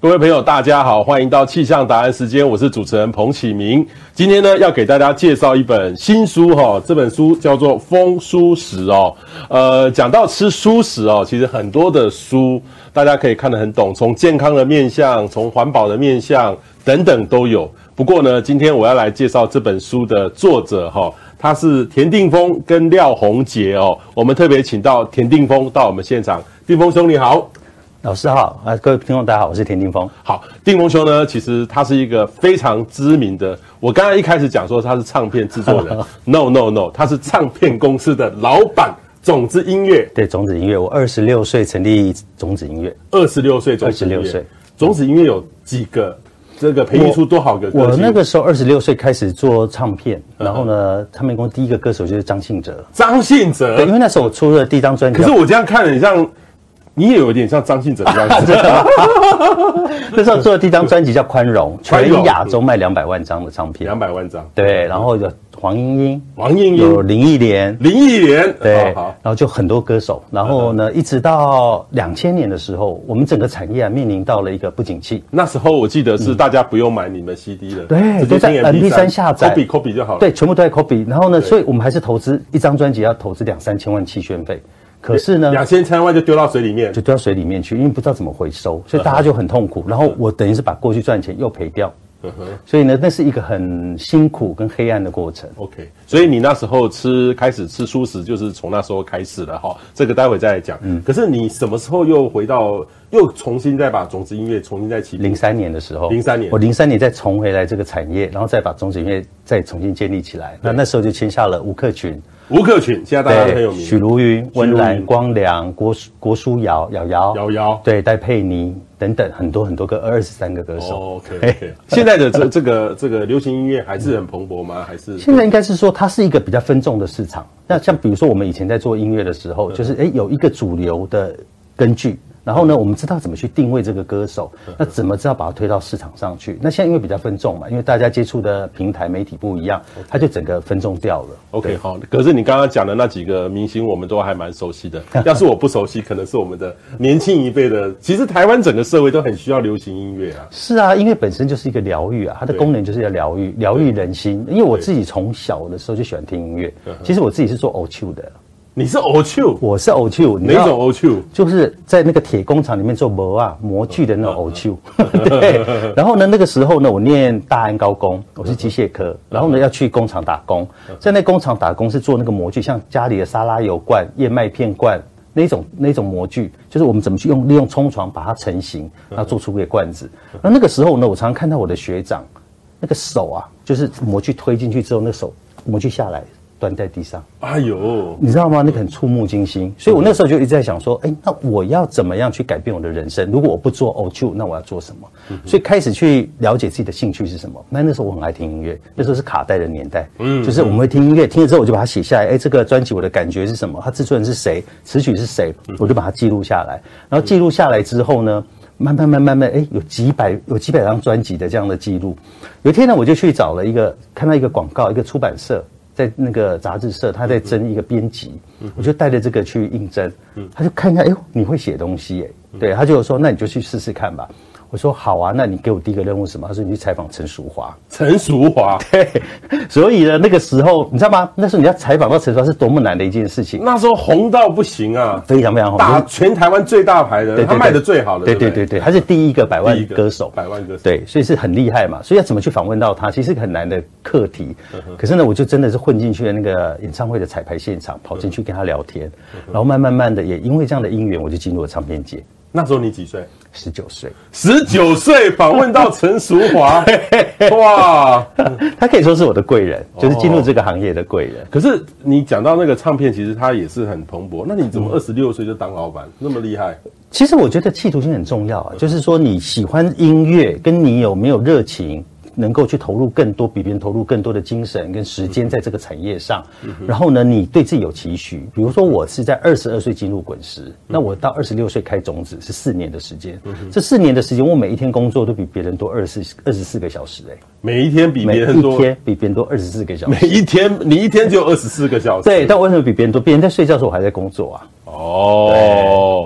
各位朋友，大家好，欢迎到气象达人时间，我是主持人彭启明。今天呢，要给大家介绍一本新书哈，这本书叫做《丰蔬食》哦。呃，讲到吃蔬食哦，其实很多的书大家可以看得很懂，从健康的面相，从环保的面相等等都有。不过呢，今天我要来介绍这本书的作者哈，他是田定峰跟廖鸿杰哦。我们特别请到田定峰到我们现场，定峰兄你好。老师好，啊，各位听众大家好，我是田定峰。好，定峰兄呢，其实他是一个非常知名的。我刚才一开始讲说他是唱片制作人，no no no，他是唱片公司的老板。种子音乐，对，种子音乐，我二十六岁成立种子音乐，二十六岁，二十六岁，种子音乐有几个？这个培育出多少个歌？我那个时候二十六岁开始做唱片，然后呢，唱片公司第一个歌手就是张信哲。张信哲，对，因为那时候我出了第一张专辑。可是我这样看，很像。你也有点像张信哲的样子。那时候做的第一张专辑叫《宽容》，全亚洲卖两百万张的唱片，两百万张。对，然后有黄莺莺，黄莺莺，有林忆莲，林忆莲，对，然后就很多歌手。然后呢，一直到两千年的时候，我们整个产业啊面临到了一个不景气。那时候我记得是大家不用买你们 CD 了，对，都在 MP 三下载，copy copy 就好了。对，全部都在 copy。然后呢，所以我们还是投资一张专辑要投资两三千万期宣费。可是呢，两千千万就丢到水里面，就丢到水里面去，因为不知道怎么回收，所以大家就很痛苦。然后我等于是把过去赚钱又赔掉，嗯哼。所以呢，那是一个很辛苦跟黑暗的过程。OK，所以你那时候吃开始吃蔬食，就是从那时候开始了哈。这个待会再来讲。嗯。可是你什么时候又回到，又重新再把种子音乐重新再起？零三年的时候。零三年。我零三年再重回来这个产业，然后再把种子音乐再重新建立起来。那那时候就签下了吴克群。吴克群，现在大家都很有名。许茹芸、温岚、光良、郭郭书瑶、瑶瑶、瑶瑶，对，戴佩妮等等很多很多个二十三个歌手。Oh, OK. 现在的这这个这个流行音乐还是很蓬勃吗？还是现在应该是说它是一个比较分众的市场。那像比如说我们以前在做音乐的时候，就是哎有一个主流的根据。然后呢，我们知道怎么去定位这个歌手，那怎么知道把它推到市场上去？那现在因为比较分众嘛，因为大家接触的平台媒体不一样，它就整个分众掉了。OK，好。可是你刚刚讲的那几个明星，我们都还蛮熟悉的。要是我不熟悉，可能是我们的年轻一辈的。其实台湾整个社会都很需要流行音乐啊。是啊，音乐本身就是一个疗愈啊，它的功能就是要疗愈，疗愈人心。因为我自己从小的时候就喜欢听音乐，其实我自己是做偶像的。你是偶像，我是偶像，哪种偶像？就是在那个铁工厂里面做模啊模具的那种偶像。对，然后呢，那个时候呢，我念大安高工，我是机械科，然后呢要去工厂打工，在那工厂打工是做那个模具，像家里的沙拉油罐、燕麦片罐那种那种模具，就是我们怎么去用利用冲床把它成型，然后做出个罐子。那那个时候呢，我常常看到我的学长，那个手啊，就是模具推进去之后，那手模具下来。断在地上，哎呦，你知道吗？那个很触目惊心，所以我那时候就一直在想说，哎，那我要怎么样去改变我的人生？如果我不做偶像，那我要做什么？所以开始去了解自己的兴趣是什么。那那时候我很爱听音乐，那时候是卡带的年代，嗯，就是我们会听音乐，听了之后我就把它写下来，哎，这个专辑我的感觉是什么？它制作人是谁？词曲是谁？我就把它记录下来。然后记录下来之后呢，慢慢慢慢慢，哎，有几百有几百张专辑的这样的记录。有一天呢，我就去找了一个，看到一个广告，一个出版社。在那个杂志社，他在争一个编辑，我就带着这个去应征，他就看一下，哎呦，你会写东西耶，对，他就说，那你就去试试看吧。我说好啊，那你给我第一个任务是什么？他说你去采访陈淑华。陈淑华，对，所以呢，那个时候你知道吗？那时候你要采访到陈淑华是多么难的一件事情。那时候红到不行啊，非常非常红，打全台湾最大牌的，对对对，他卖的最好的，对对对对，他是第一个百万歌手，百万歌手，对，所以是很厉害嘛。所以要怎么去访问到他，其实很难的课题。可是呢，我就真的是混进去了那个演唱会的彩排现场，跑进去跟他聊天，然后慢慢慢的也因为这样的因缘，我就进入了唱片界。那时候你几岁？十九岁。十九岁访问到陈淑华，哇，他可以说是我的贵人，就是进入这个行业的贵人。哦。可是你讲到那个唱片，其实他也是很蓬勃。那你怎么二十六岁就当老板，那么厉害？其实我觉得企图心很重要啊，就是说你喜欢音乐，跟你有没有热情。能够去投入更多，比别人投入更多的精神跟时间在这个产业上，然后呢，你对自己有期许。比如说，我是在二十二岁进入滚石，那我到二十六岁开种子是四年的时间。这四年的时间，我每一天工作都比别人多二十四二十四个小时。哎，每一天比别人多，每一天比别人多二十四个小时。每一天，你一天就二十四个小时。对，但为什么比别人多？别人在睡觉的时候，我还在工作啊。哦，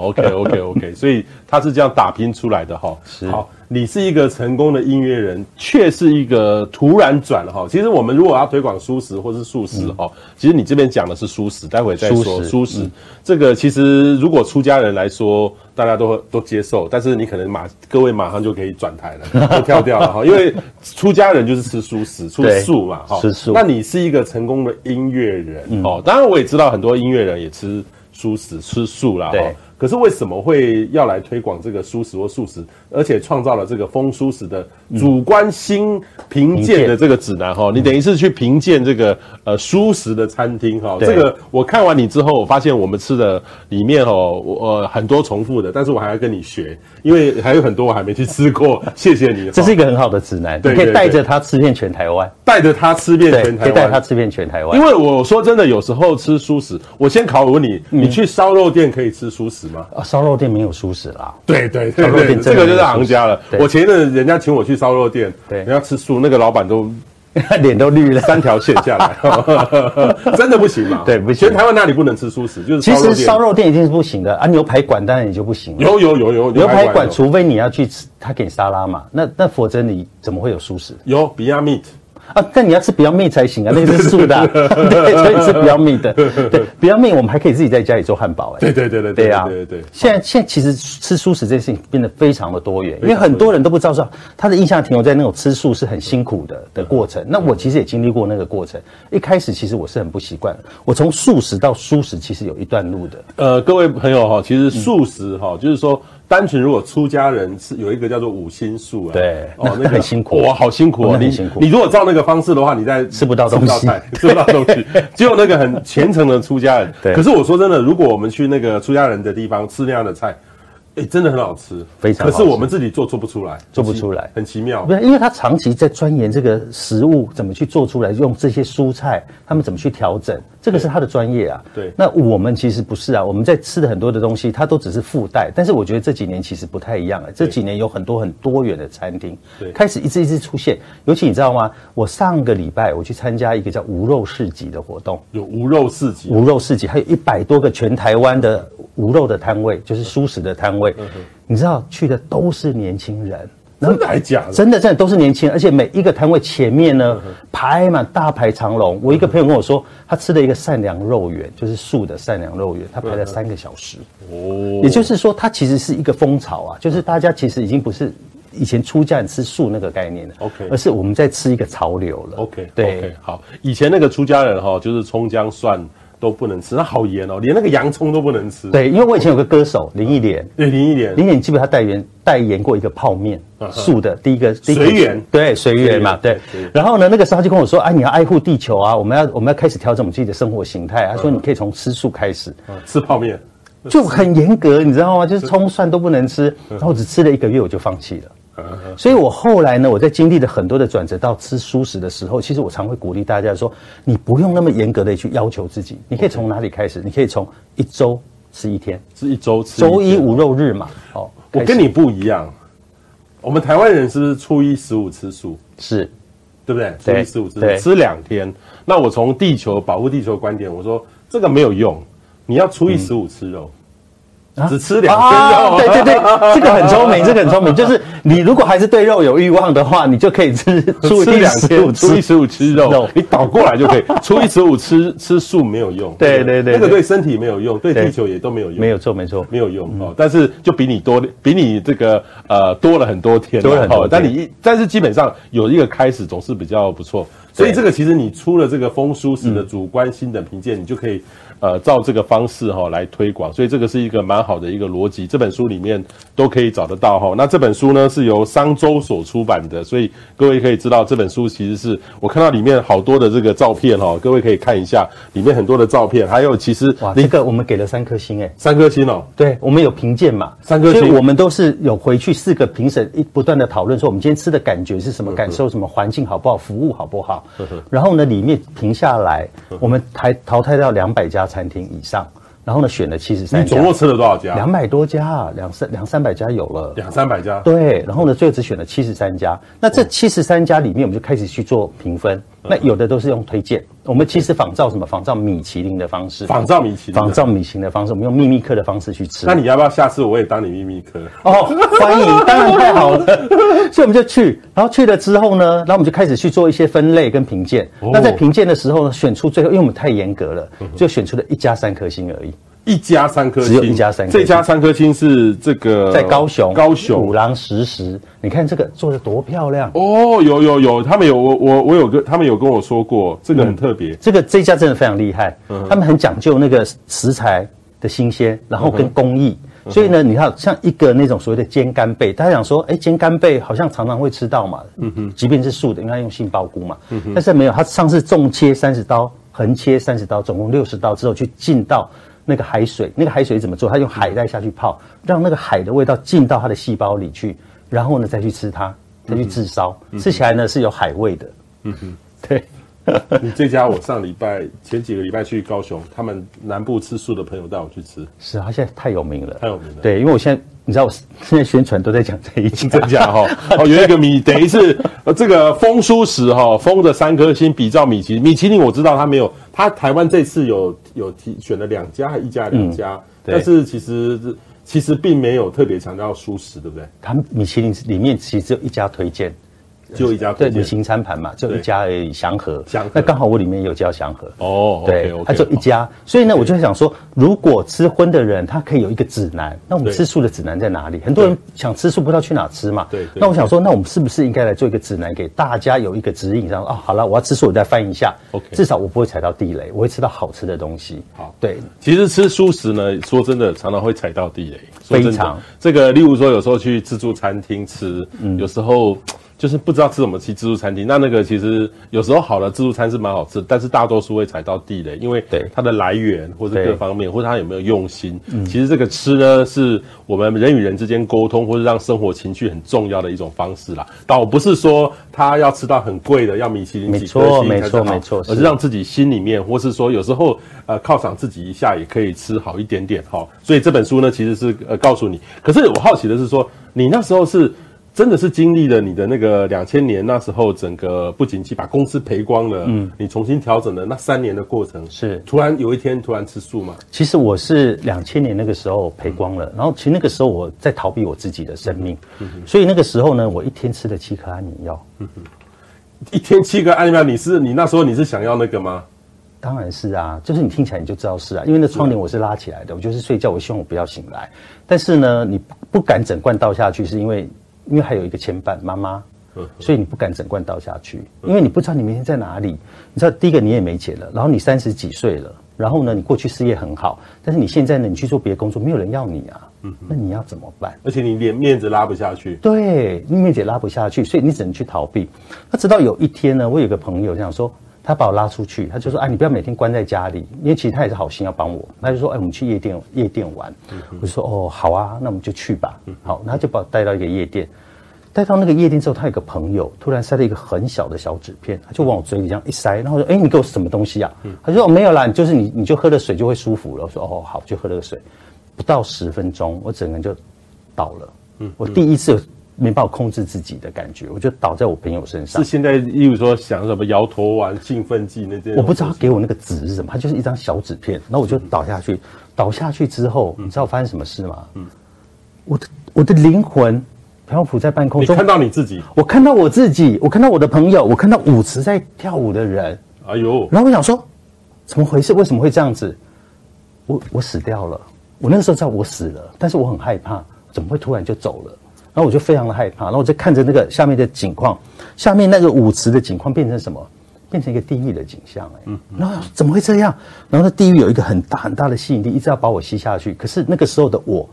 ，OK OK OK，所以他是这样打拼出来的哈。是好，你是一个成功的音乐人，却是一个突然转哈。其实我们如果要推广蔬食或是素食哈，嗯、其实你这边讲的是蔬食，待会再说素食。这个其实如果出家人来说，大家都都接受，但是你可能马各位马上就可以转台了，就跳掉了哈。因为出家人就是吃素食、吃素嘛哈。吃素。那你是一个成功的音乐人哦，嗯、当然我也知道很多音乐人也吃素食、吃素啦。哈。可是为什么会要来推广这个蔬食或素食，而且创造了这个风蔬食的主观新评鉴的这个指南哈？嗯、你等于是去评鉴这个呃蔬食的餐厅哈？对这个我看完你之后，我发现我们吃的里面哦，我呃很多重复的，但是我还要跟你学，因为还有很多我还没去吃过。谢谢你，这是一个很好的指南，对，可以带着他吃遍全台湾，带着他吃遍全台湾，带他吃遍全台湾。因为我说真的，有时候吃蔬食，我先考我问你，嗯、你去烧肉店可以吃蔬食？啊，烧肉店没有蔬食啦。对对对，烧肉店这个就是行家了。我前一阵人家请我去烧肉店，对，人家吃素，那个老板都 脸都绿了，三条线下来，真的不行嘛？对，不行。全台湾那里不能吃蔬食？就是其实烧肉店一定是不行的啊，牛排馆当然也就不行。有有有有牛排馆，除非你要去吃，他给你沙拉嘛，那那否则你怎么会有蔬食？有 Beyond Meat。啊，但你要吃 Beyond Meat 才行啊，那个是素的，啊，对，所以是 Beyond Meat 的。对，Beyond Meat 我们还可以自己在家里做汉堡，哎，对对对对对啊，对对对。现在现在其实吃素食这件事情变得非常的多元，因为很多人都不知道说他的印象停留在那种吃素是很辛苦的的过程。那我其实也经历过那个过程，一开始其实我是很不习惯，我从素食到素食其实有一段路的。呃，各位朋友哈，其实素食哈，就是说。单纯如果出家人是有一个叫做五星素啊，对，哦，那个很辛苦，哇，好辛苦哦，你辛苦。你如果照那个方式的话，你在吃不到东西，吃不到东西，只有那个很虔诚的出家人。对，可是我说真的，如果我们去那个出家人的地方吃那样的菜。哎，真的很好吃，非常好吃。可是我们自己做做不出来，做不出来，很奇妙。不是，因为他长期在钻研这个食物怎么去做出来，用这些蔬菜，他们怎么去调整，这个是他的专业啊。对。那我们其实不是啊，我们在吃的很多的东西，它都只是附带。但是我觉得这几年其实不太一样了。这几年有很多很多元的餐厅，对，开始一支一支出现。尤其你知道吗？我上个礼拜我去参加一个叫无肉市集的活动，有无肉市集，无肉市集还有一百多个全台湾的无肉的摊位，就是素食的摊位。嗯哼，你知道去的都是年轻人，真的还假的？真的真的都是年轻人，而且每一个摊位前面呢，排满大排长龙。我一个朋友跟我说，他吃了一个善良肉圆，就是素的善良肉圆，他排了三个小时。哦，也就是说，它其实是一个风潮啊，就是大家其实已经不是以前出家人吃素那个概念了，OK，而是我们在吃一个潮流了。OK，对，okay, 好，以前那个出家人哈，就是葱姜蒜。都不能吃，那好严哦，连那个洋葱都不能吃。对，因为我以前有个歌手林忆莲，对林忆莲，林忆莲基本上代言代言过一个泡面，素的，第一个随缘，对随缘嘛，对。然后呢，那个时候他就跟我说，哎，你要爱护地球啊，我们要我们要开始调整我们自己的生活形态。他说你可以从吃素开始，吃泡面，就很严格，你知道吗？就是葱蒜都不能吃，然后只吃了一个月我就放弃了。所以，我后来呢，我在经历了很多的转折到吃素食的时候，其实我常会鼓励大家说，你不用那么严格的去要求自己，你可以从哪里开始？你可以从一周吃一天，吃一周吃，周一无肉日嘛。哦，我跟你不一样，我们台湾人是不是初一十五吃素？是，对不对？初一十五吃素，吃两天。那我从地球保护地球观点，我说这个没有用，你要初一十五吃肉。只吃两天肉，对对对，这个很聪明，这个很聪明。就是你如果还是对肉有欲望的话，你就可以吃初一十五，初一十五吃肉，你倒过来就可以。初一十五吃吃素没有用，对对对，那个对身体没有用，对地球也都没有用，没有错没错，没有用哦。但是就比你多，比你这个呃多了很多天，多了很多。但你一但是基本上有一个开始总是比较不错。所以这个其实你出了这个风蔬食的主观心的评鉴，你就可以。呃，照这个方式哈来推广，所以这个是一个蛮好的一个逻辑。这本书里面都可以找得到哈。那这本书呢是由商周所出版的，所以各位可以知道这本书其实是我看到里面好多的这个照片哈，各位可以看一下里面很多的照片，还有其实哇，这个我们给了三颗星诶，三颗星哦。对，我们有评鉴嘛，三颗星，所以我们都是有回去四个评审一不断的讨论说我们今天吃的感觉是什么感受，什么环境好不好，服务好不好。然后呢，里面评下来，我们还淘汰掉两百家餐厅以上。然后呢，选了七十三家。你总共吃了多少家？两百多家，两三两三百家有了。两三百家。对，然后呢，最后只选了七十三家。那这七十三家里面，我们就开始去做评分。那有的都是用推荐。我们其实仿照什么？仿照米其林的方式。仿照米其林。仿照米其林的方式，我们用秘密客的方式去吃。那你要不要下次我也当你秘密客？哦，欢迎，当然太好了。所以我们就去，然后去了之后呢，然后我们就开始去做一些分类跟评鉴。哦、那在评鉴的时候呢，选出最后，因为我们太严格了，就选出了一家三颗星而已。一家三颗星，只有一家三颗星。这家三颗星是这个在高雄，高雄五郎食时。你看这个做的多漂亮哦！有有有，他们有我我我有个他们有跟我说过，这个很特别。嗯、这个这家真的非常厉害，嗯、他们很讲究那个食材的新鲜，然后跟工艺。嗯、所以呢，你看像一个那种所谓的煎干贝，大家想说，哎，煎干贝好像常常会吃到嘛，嗯哼，即便是素的，应该用杏鲍菇嘛，嗯哼，但是没有，他上次重切三十刀，横切三十刀，总共六十刀之后去进到。那个海水，那个海水怎么做？他用海带下去泡，让那个海的味道进到他的细胞里去，然后呢再去吃它，再去炙烧，嗯、吃起来呢是有海味的。嗯哼，对。你这家我上礼拜前几个礼拜去高雄，他们南部吃素的朋友带我去吃。是啊，他现在太有名了，太有名了。对，因为我现在你知道，我 现在宣传都在讲这一家哈。哦，有一个米，等于是这个丰蔬食哈，丰的三颗星比照米其林。米其林我知道它没有，他台湾这次有有提选了两家，还一家两家，嗯、但是其实其实并没有特别强调蔬食，对不对？他米其林里面其实只有一家推荐。就一家对旅行餐盘嘛，就一家而已，祥和。祥和，那刚好我里面有叫祥和。哦，对，它就一家。所以呢，我就想说，如果吃荤的人，他可以有一个指南。那我们吃素的指南在哪里？很多人想吃素，不知道去哪吃嘛。对。那我想说，那我们是不是应该来做一个指南，给大家有一个指引？上哦，好了，我要吃素，我再翻一下。OK。至少我不会踩到地雷，我会吃到好吃的东西。好，对。其实吃素食呢，说真的，常常会踩到地雷。非常。这个，例如说，有时候去自助餐厅吃，嗯，有时候。就是不知道吃什么去自助餐厅，那那个其实有时候好的自助餐是蛮好吃，但是大多数会踩到地雷，因为它的来源或者各方面，或者它有没有用心。嗯，其实这个吃呢，是我们人与人之间沟通或者让生活情趣很重要的一种方式啦。倒不是说他要吃到很贵的，要米其林几颗星没错没错，而是让自己心里面，或是说有时候呃犒赏自己一下也可以吃好一点点哈。所以这本书呢，其实是呃告诉你。可是我好奇的是说，你那时候是。真的是经历了你的那个两千年那时候整个不景气，把公司赔光了。嗯，你重新调整了那三年的过程，是突然有一天突然吃素吗？其实我是两千年那个时候赔光了，嗯、然后其实那个时候我在逃避我自己的生命，所以那个时候呢，我一天吃了七颗安眠药。嗯哼，一天七颗安眠药，你是你那时候你是想要那个吗？当然是啊，就是你听起来你就知道是啊，因为那窗帘我是拉起来的，我就是睡觉，我希望我不要醒来。但是呢，你不敢整罐倒下去，是因为。因为还有一个牵绊，妈妈，所以你不敢整罐倒下去，因为你不知道你明天在哪里。你知道，第一个你也没钱了，然后你三十几岁了，然后呢，你过去事业很好，但是你现在呢，你去做别的工作，没有人要你啊，那你要怎么办？而且你连面子拉不下去，对，面子也拉不下去，所以你只能去逃避。那直到有一天呢，我有个朋友这样说，他把我拉出去，他就说：“哎，你不要每天关在家里，因为其实他也是好心要帮我。”他就说：“哎，我们去夜店，夜店玩。”我就说：“哦，好啊，那我们就去吧。”好，然后就把我带到一个夜店。带到那个夜店之后，他有个朋友突然塞了一个很小的小纸片，他就往我嘴里这样一塞，然后我说：“哎，你给我什么东西啊？”他说：“哦，没有啦，就是你，你就喝了水就会舒服了。”我说：“哦，好，就喝了个水。”不到十分钟，我整个人就倒了。嗯，我第一次没办法控制自己的感觉，我就倒在我朋友身上。是现在，例如说想什么摇头丸、兴奋剂那些？我不知道他给我那个纸是什么，他就是一张小纸片，然后我就倒下去。倒下去之后，你知道发生什么事吗？嗯，我的我的灵魂。漂浮在半空中，你看到你自己，我看到我自己，我看到我的朋友，我看到舞池在跳舞的人。哎呦！然后我想说，怎么回事？为什么会这样子？我我死掉了。我那个时候知道我死了，但是我很害怕，怎么会突然就走了？然后我就非常的害怕，然后我就看着那个下面的景况，下面那个舞池的景况变成什么？变成一个地狱的景象。哎，嗯，然后怎么会这样？然后那地狱有一个很大很大的吸引力，一直要把我吸下去。可是那个时候的我，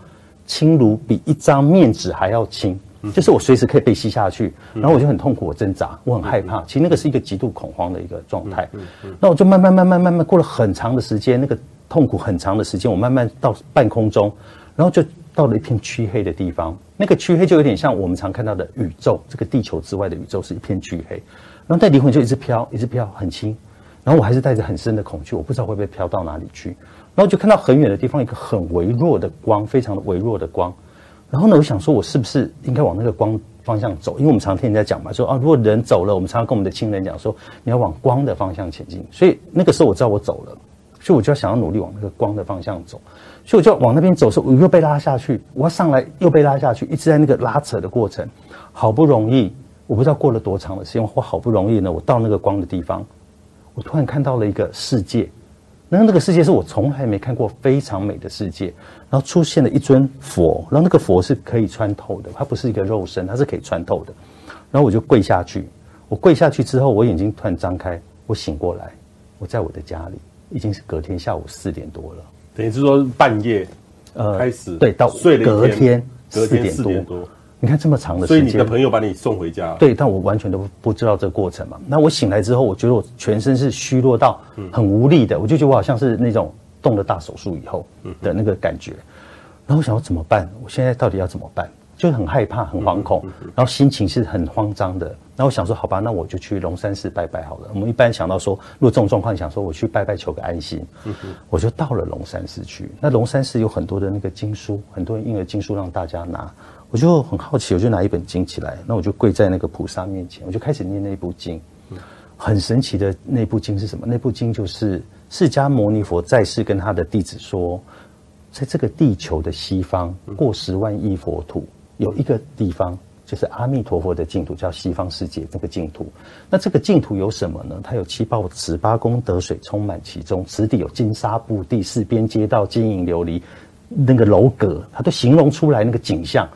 轻如比一张面纸还要轻。就是我随时可以被吸下去，然后我就很痛苦，我挣扎，我很害怕。其实那个是一个极度恐慌的一个状态。那我就慢慢慢慢慢慢过了很长的时间，那个痛苦很长的时间，我慢慢到半空中，然后就到了一片黢黑的地方。那个黢黑就有点像我们常看到的宇宙，这个地球之外的宇宙是一片黢黑。然后带灵魂就一直飘，一直飘，很轻。然后我还是带着很深的恐惧，我不知道会不会飘到哪里去。然后就看到很远的地方一个很微弱的光，非常的微弱的光。然后呢，我想说，我是不是应该往那个光方向走，因为我们常听人家讲嘛，说啊，如果人走了，我们常常跟我们的亲人讲说，你要往光的方向前进。所以那个时候我知道我走了，所以我就要想要努力往那个光的方向走，所以我就往那边走的时候，我又被拉下去，我要上来又被拉下去，一直在那个拉扯的过程，好不容易，我不知道过了多长的时间，我好不容易呢，我到那个光的地方，我突然看到了一个世界。那那个世界是我从来没看过非常美的世界，然后出现了一尊佛，然后那个佛是可以穿透的，它不是一个肉身，它是可以穿透的。然后我就跪下去，我跪下去之后，我眼睛突然张开，我醒过来，我在我的家里，已经是隔天下午四点多了，等于是说半夜呃开始对，到睡了隔天四点多。你看这么长的时间，所以你的朋友把你送回家。对，但我完全都不知道这个过程嘛。那我醒来之后，我觉得我全身是虚弱到很无力的，我就觉得我好像是那种动了大手术以后的那个感觉。然后我想要怎么办？我现在到底要怎么办？就很害怕，很惶恐，然后心情是很慌张的。然后我想说，好吧，那我就去龙山寺拜拜好了。我们一般想到说，如果这种状况，想说我去拜拜求个安心，我就到了龙山寺去。那龙山寺有很多的那个经书，很多人印的经书让大家拿。我就很好奇，我就拿一本经起来，那我就跪在那个菩萨面前，我就开始念那部经。很神奇的那部经是什么？那部经就是释迦牟尼佛在世跟他的弟子说，在这个地球的西方，过十万亿佛土，有一个地方就是阿弥陀佛的净土，叫西方世界这个净土。那这个净土有什么呢？它有七宝池、八功德水充满其中，池底有金沙布地、四边街道、金银琉璃那个楼阁，它都形容出来那个景象。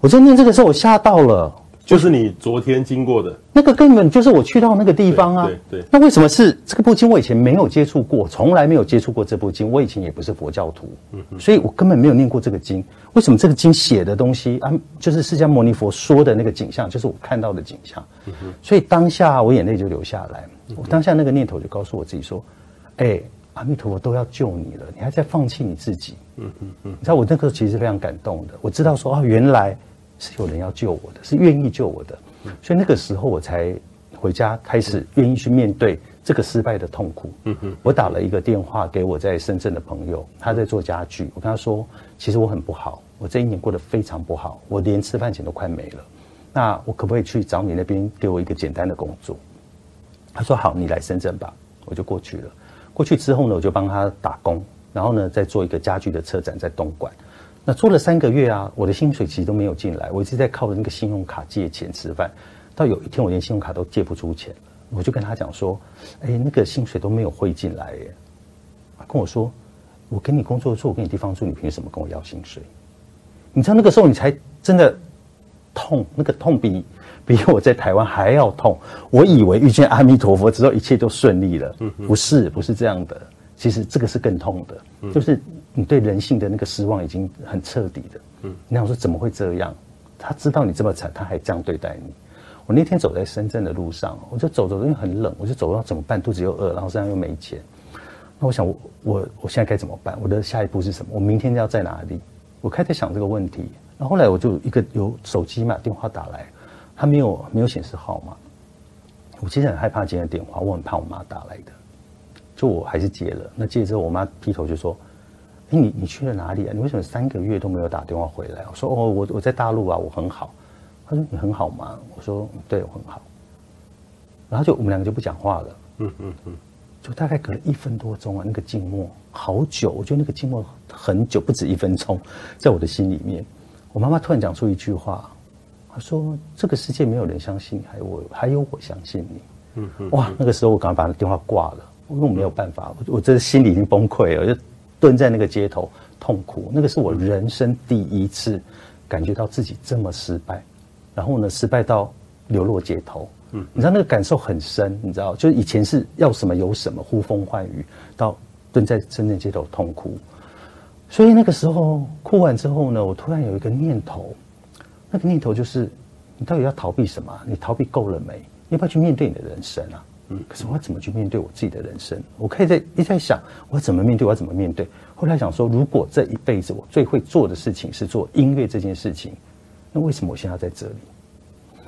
我在念这个时候，我吓到了，就是你昨天经过的那个，根本就是我去到那个地方啊。对对。对，那为什么是这个部经？我以前没有接触过，从来没有接触过这部经。我以前也不是佛教徒，嗯，所以我根本没有念过这个经。为什么这个经写的东西啊，就是释迦牟尼佛说的那个景象，就是我看到的景象。嗯。所以当下我眼泪就流下来，我当下那个念头就告诉我自己说：“哎，阿弥陀佛都要救你了，你还在放弃你自己。”嗯嗯嗯。你知道我那个时候其实是非常感动的，我知道说啊，原来。是有人要救我的，是愿意救我的，所以那个时候我才回家，开始愿意去面对这个失败的痛苦。嗯嗯，我打了一个电话给我在深圳的朋友，他在做家具。我跟他说，其实我很不好，我这一年过得非常不好，我连吃饭钱都快没了。那我可不可以去找你那边给我一个简单的工作？他说好，你来深圳吧，我就过去了。过去之后呢，我就帮他打工，然后呢，再做一个家具的车展在东莞。那做了三个月啊，我的薪水其实都没有进来，我一直在靠着那个信用卡借钱吃饭。到有一天，我连信用卡都借不出钱，我就跟他讲说：“哎，那个薪水都没有汇进来耶。”他跟我说：“我给你工作住，我给你地方住，你凭什么跟我要薪水？”你知道那个时候你才真的痛，那个痛比比我在台湾还要痛。我以为遇见阿弥陀佛之后一切都顺利了，不是，不是这样的。其实这个是更痛的，就是你对人性的那个失望已经很彻底的。嗯，你想说怎么会这样？他知道你这么惨，他还这样对待你。我那天走在深圳的路上，我就走走，因为很冷，我就走到怎么办？肚子又饿，然后身上又没钱。那我想我，我我我现在该怎么办？我的下一步是什么？我明天要在哪里？我开始想这个问题。然后后来我就一个有手机嘛，电话打来，他没有没有显示号码。我其实很害怕接电话，我很怕我妈打来的。就我还是接了，那接了之后，我妈劈头就说：“哎，你你去了哪里啊？你为什么三个月都没有打电话回来？”我说：“哦，我我在大陆啊，我很好。”他说：“你很好吗？”我说：“对，我很好。”然后就我们两个就不讲话了。嗯嗯嗯，就大概隔了一分多钟啊，那个静默好久，我觉得那个静默很久，不止一分钟，在我的心里面。我妈妈突然讲出一句话，她说：“这个世界没有人相信你，还有我，还有我相信你。”嗯嗯，哇，那个时候我赶快把那电话挂了。因为我没有办法，我我这心里已经崩溃了，我就蹲在那个街头痛哭。那个是我人生第一次感觉到自己这么失败，然后呢，失败到流落街头。嗯，你知道那个感受很深，你知道，就是以前是要什么有什么，呼风唤雨，到蹲在深圳街头痛哭。所以那个时候哭完之后呢，我突然有一个念头，那个念头就是：你到底要逃避什么？你逃避够了没？要不要去面对你的人生啊？嗯，可是我怎么去面对我自己的人生？我可以在一直在想，我怎么面对？我要怎么面对？后来想说，如果这一辈子我最会做的事情是做音乐这件事情，那为什么我现在在这里？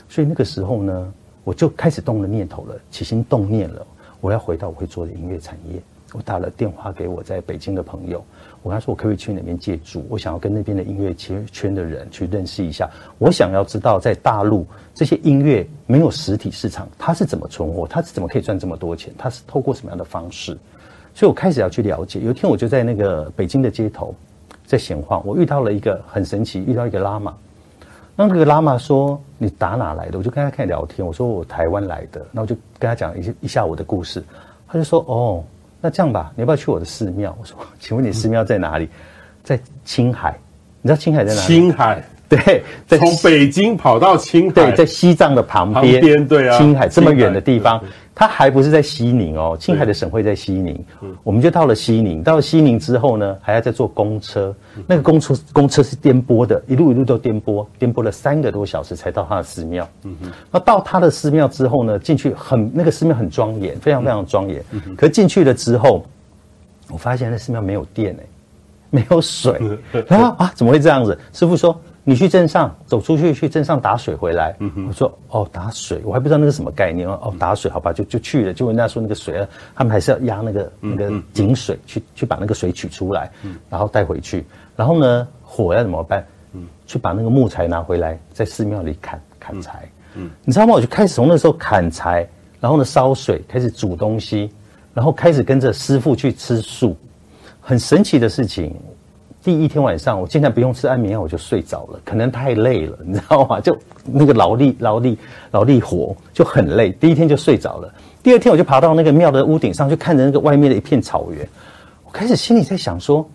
所以那个时候呢，我就开始动了念头了，起心动念了，我要回到我会做的音乐产业。我打了电话给我在北京的朋友，我跟他说我可不可以去那边借住，我想要跟那边的音乐圈圈的人去认识一下，我想要知道在大陆这些音乐没有实体市场，它是怎么存活，它是怎么可以赚这么多钱，它是透过什么样的方式，所以我开始要去了解。有一天我就在那个北京的街头在闲晃，我遇到了一个很神奇，遇到一个喇嘛。那那个喇嘛说：“你打哪来的？”我就跟他开始聊天，我说：“我台湾来的。”那我就跟他讲一一下我的故事，他就说：“哦。”那这样吧，你要不要去我的寺庙？我说，请问你寺庙在哪里？在青海，你知道青海在哪里？青海，对，从北京跑到青海，对，在西藏的旁边，旁边，对啊，青海这么远的地方。它还不是在西宁哦，青海的省会在西宁。我们就到了西宁，到了西宁之后呢，还要再坐公车。那个公车公车是颠簸的，一路一路都颠簸，颠簸了三个多小时才到他的寺庙。嗯哼。那到他的寺庙之后呢，进去很那个寺庙很庄严，非常非常庄严。可进去了之后，我发现那寺庙没有电哎，没有水。然后啊，怎么会这样子？师傅说。你去镇上走出去，去镇上打水回来。嗯，我说哦，打水，我还不知道那个什么概念哦。打水，好吧，就就去了。就问人家说那个水，他们还是要压那个那个井水去去把那个水取出来，然后带回去。然后呢，火要怎么办？嗯，去把那个木材拿回来，在寺庙里砍砍柴。嗯，你知道吗？我就开始从那时候砍柴，然后呢烧水，开始煮东西，然后开始跟着师傅去吃素，很神奇的事情。第一天晚上，我竟然不用吃安眠药，我就睡着了。可能太累了，你知道吗？就那个劳力、劳力、劳力活就很累。第一天就睡着了。第二天我就爬到那个庙的屋顶上去看着那个外面的一片草原。我开始心里在想说：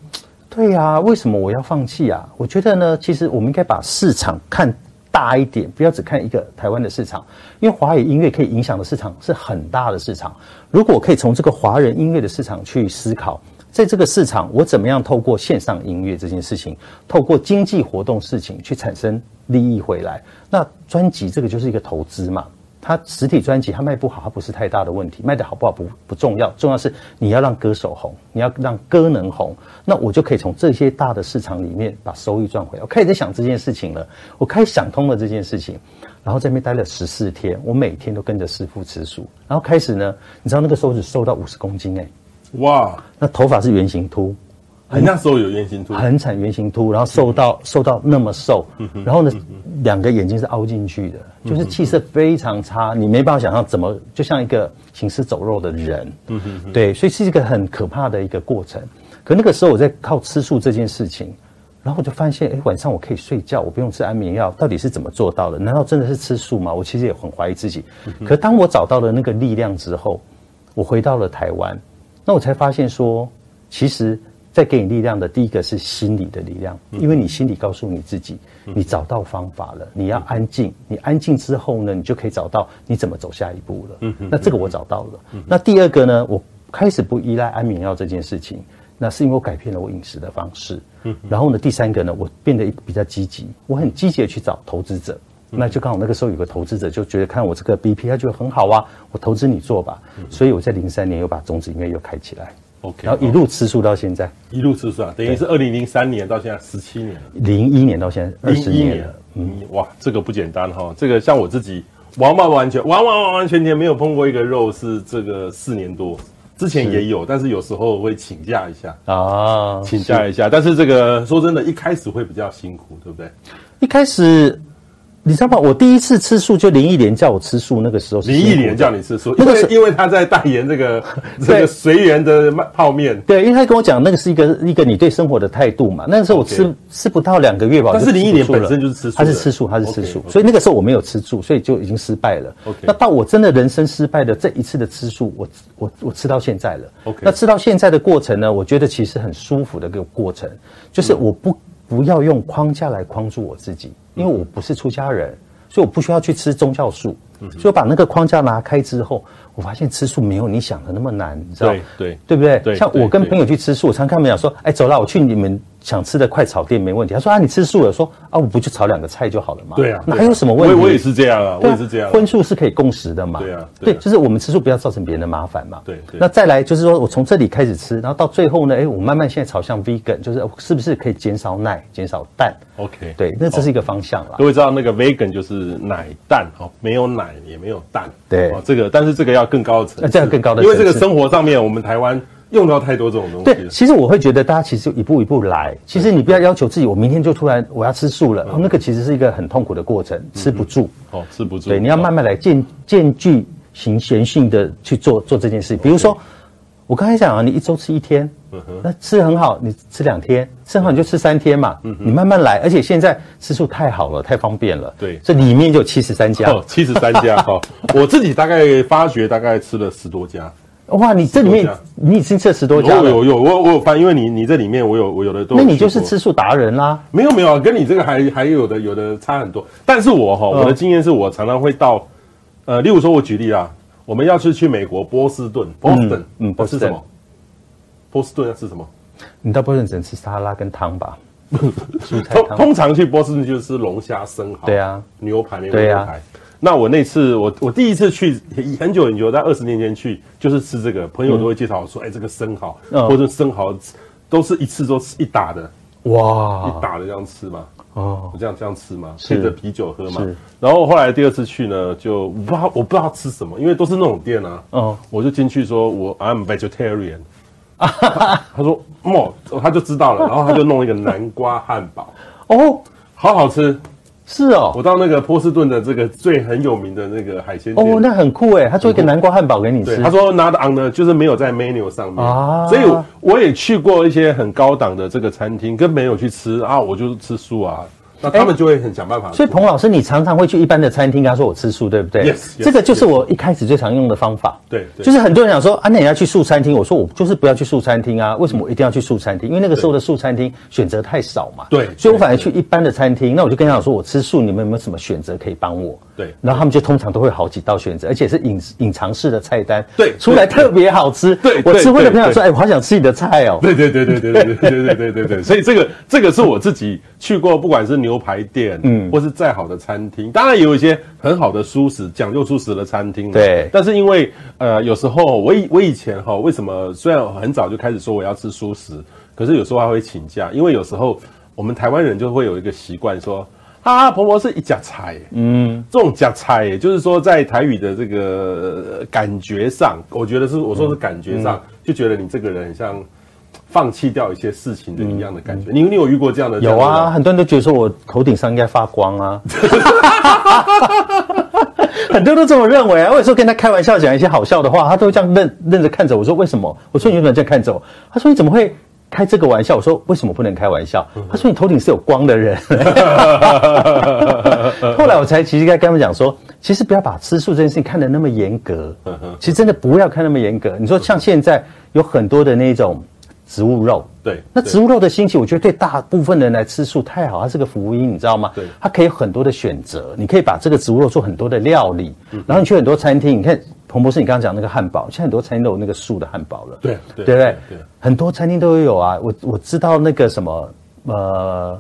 对呀，为什么我要放弃啊？我觉得呢，其实我们应该把市场看大一点，不要只看一个台湾的市场，因为华语音乐可以影响的市场是很大的市场。如果可以从这个华人音乐的市场去思考。在这个市场，我怎么样透过线上音乐这件事情，透过经济活动事情去产生利益回来？那专辑这个就是一个投资嘛。它实体专辑它卖不好，它不是太大的问题，卖得好不好不不重要，重要是你要让歌手红，你要让歌能红，那我就可以从这些大的市场里面把收益赚回来。我开始在想这件事情了，我开始想通了这件事情，然后在那边待了十四天，我每天都跟着师父吃素，然后开始呢，你知道那个时候只瘦到五十公斤哎、哇，那头发是圆形秃，很那时候有圆形秃，很惨圆形秃，然后瘦到瘦到那么瘦，然后呢，两个眼睛是凹进去的，就是气色非常差，你没办法想象怎么就像一个行尸走肉的人，对，所以是一个很可怕的一个过程。可那个时候我在靠吃素这件事情，然后我就发现，哎，晚上我可以睡觉，我不用吃安眠药，到底是怎么做到的？难道真的是吃素吗？我其实也很怀疑自己。可当我找到了那个力量之后，我回到了台湾。那我才发现说，其实，在给你力量的第一个是心理的力量，因为你心里告诉你自己，你找到方法了，你要安静，你安静之后呢，你就可以找到你怎么走下一步了。那这个我找到了。那第二个呢，我开始不依赖安眠药这件事情，那是因为我改变了我饮食的方式。然后呢，第三个呢，我变得比较积极，我很积极的去找投资者。那就刚好那个时候有个投资者就觉得看我这个 BP，他觉得很好啊，我投资你做吧。所以我在零三年又把种子音乐又开起来，OK，然后一路吃素到现在，一路吃素啊，等于是二零零三年到现在十七年了，零一年到现在二十年了，嗯，哇，这个不简单哈，这个像我自己完完完全完完完完全全没有碰过一个肉是这个四年多，之前也有，但是有时候会请假一下啊，请假一下，但是这个说真的，一开始会比较辛苦，对不对？一开始。你知道吗？我第一次吃素就林忆莲叫我吃素，那个时候是林忆莲叫你吃素，那个是因为他在代言这个 这个随缘的泡面。对，因为他跟我讲那个是一个一个你对生活的态度嘛。那个时候我吃吃不到两个月吧。但是林忆莲本身就是吃素，他是吃素，他是吃素，所以那个时候我没有吃素，所以就已经失败了。那到我真的人生失败的这一次的吃素，我我我吃到现在了。那吃到现在的过程呢？我觉得其实很舒服的一个过程，就是我不不要用框架来框住我自己。因为我不是出家人，所以我不需要去吃宗教素。所以我把那个框架拿开之后，我发现吃素没有你想的那么难，你知道？对对，对不对？对。像我跟朋友去吃素，我常看他们讲说：“哎，走了，我去你们。”想吃的快炒店没问题。他说啊，你吃素了？说啊，我不就炒两个菜就好了嘛。对啊，那还有什么问题？我我也是这样啊，我也是这样。荤素是可以共食的嘛。对啊，对，就是我们吃素不要造成别人的麻烦嘛。对。那再来就是说我从这里开始吃，然后到最后呢，哎，我慢慢现在朝向 vegan，就是是不是可以减少奶、减少蛋？OK。对，那这是一个方向啦。各位知道那个 vegan 就是奶蛋哦，没有奶也没有蛋。对。哦，这个但是这个要更高的层次。这样更高的。因为这个生活上面，我们台湾。用到太多这种东西。对，其实我会觉得大家其实一步一步来，其实你不要要求自己，我明天就突然我要吃素了，哦，那个其实是一个很痛苦的过程，吃不住。哦，吃不住。对，你要慢慢来，渐渐具循序渐进的去做做这件事。比如说，我刚才讲啊，你一周吃一天，那吃很好，你吃两天，吃很好你就吃三天嘛。你慢慢来，而且现在吃素太好了，太方便了。对，这里面就七十三家，七十三家哈。我自己大概发觉，大概吃了十多家。哇，你这里面你已经吃了十多家了。有有有，我我有翻，因为你你这里面我有我有的都。那你就是吃素达人啦。没有没有，跟你这个还还有的有的差很多。但是我哈，我的经验是我常常会到，呃，例如说，我举例啊，我们要是去美国波士顿，波士顿，嗯，波士顿什么？波士顿要吃什么？你到波士顿只能吃沙拉跟汤吧？通通常去波士顿就是吃龙虾、生蚝，对啊，牛排那个牛排。那我那次我我第一次去很久很久，在二十年前去就是吃这个，朋友都会介绍我说，哎、嗯。欸，这个生蚝、嗯、或者生蚝都是一次都吃一打的，哇，一打的这样吃嘛，哦，这样这样吃嘛，配着啤酒喝嘛。然后后来第二次去呢，就我不知道我不知道吃什么，因为都是那种店啊，哦，我就进去说我 I'm vegetarian，他，他说哦，他就知道了，然后他就弄一个南瓜汉堡，哦，好好吃。是哦，我到那个波士顿的这个最很有名的那个海鲜店哦，那很酷诶，他做一个南瓜汉堡给你吃。他说 not on 呢，就是没有在 menu 上面啊，所以我也去过一些很高档的这个餐厅，跟没有去吃啊，我就是吃素啊。那他们就会很想办法。所以彭老师，你常常会去一般的餐厅，跟他说我吃素，对不对？Yes，这个就是我一开始最常用的方法。对，就是很多人想说啊，那你要去素餐厅，我说我就是不要去素餐厅啊。为什么我一定要去素餐厅？因为那个时候的素餐厅选择太少嘛。对，所以我反而去一般的餐厅。那我就跟他讲说，我吃素，你们有没有什么选择可以帮我？对，然后他们就通常都会好几道选择，而且是隐隐藏式的菜单。对，出来特别好吃。对，我吃会的朋友说，哎，我好想吃你的菜哦。对对对对对对对对对对对。所以这个这个是我自己去过，不管是牛排店。嗯，或是再好的餐厅，当然也有一些很好的素食、讲究素食的餐厅。对，但是因为呃，有时候我以我以前哈，为什么虽然很早就开始说我要吃素食，可是有时候还会请假，因为有时候我们台湾人就会有一个习惯说啊，婆婆是一家菜，嗯，这种家菜，就是说在台语的这个感觉上，我觉得是我说是感觉上，就觉得你这个人很像。放弃掉一些事情的一样的感觉，你你有遇过这样的？有啊，很多人都觉得说我头顶上应该发光啊，很多人都这么认为啊。我有时候跟他开玩笑讲一些好笑的话，他都会这样愣愣着看着我说：“为什么？”我说：“你为什么这样看着我？”他说：“你怎么会开这个玩笑？”我说：“为什么不能开玩笑？”他说：“你头顶是有光的人。”后来我才其实该跟他们讲说，其实不要把吃素这件事情看得那么严格，其实真的不要看那么严格。你说像现在有很多的那种。植物肉，对，那植物肉的兴起，我觉得对大部分人来吃素太好，它是个福音，你知道吗？对，它可以有很多的选择，你可以把这个植物肉做很多的料理，嗯、然后你去很多餐厅，你看彭博士，你刚刚讲那个汉堡，现在很多餐厅都有那个素的汉堡了，对，对，对不对？对，很多餐厅都有啊，我我知道那个什么呃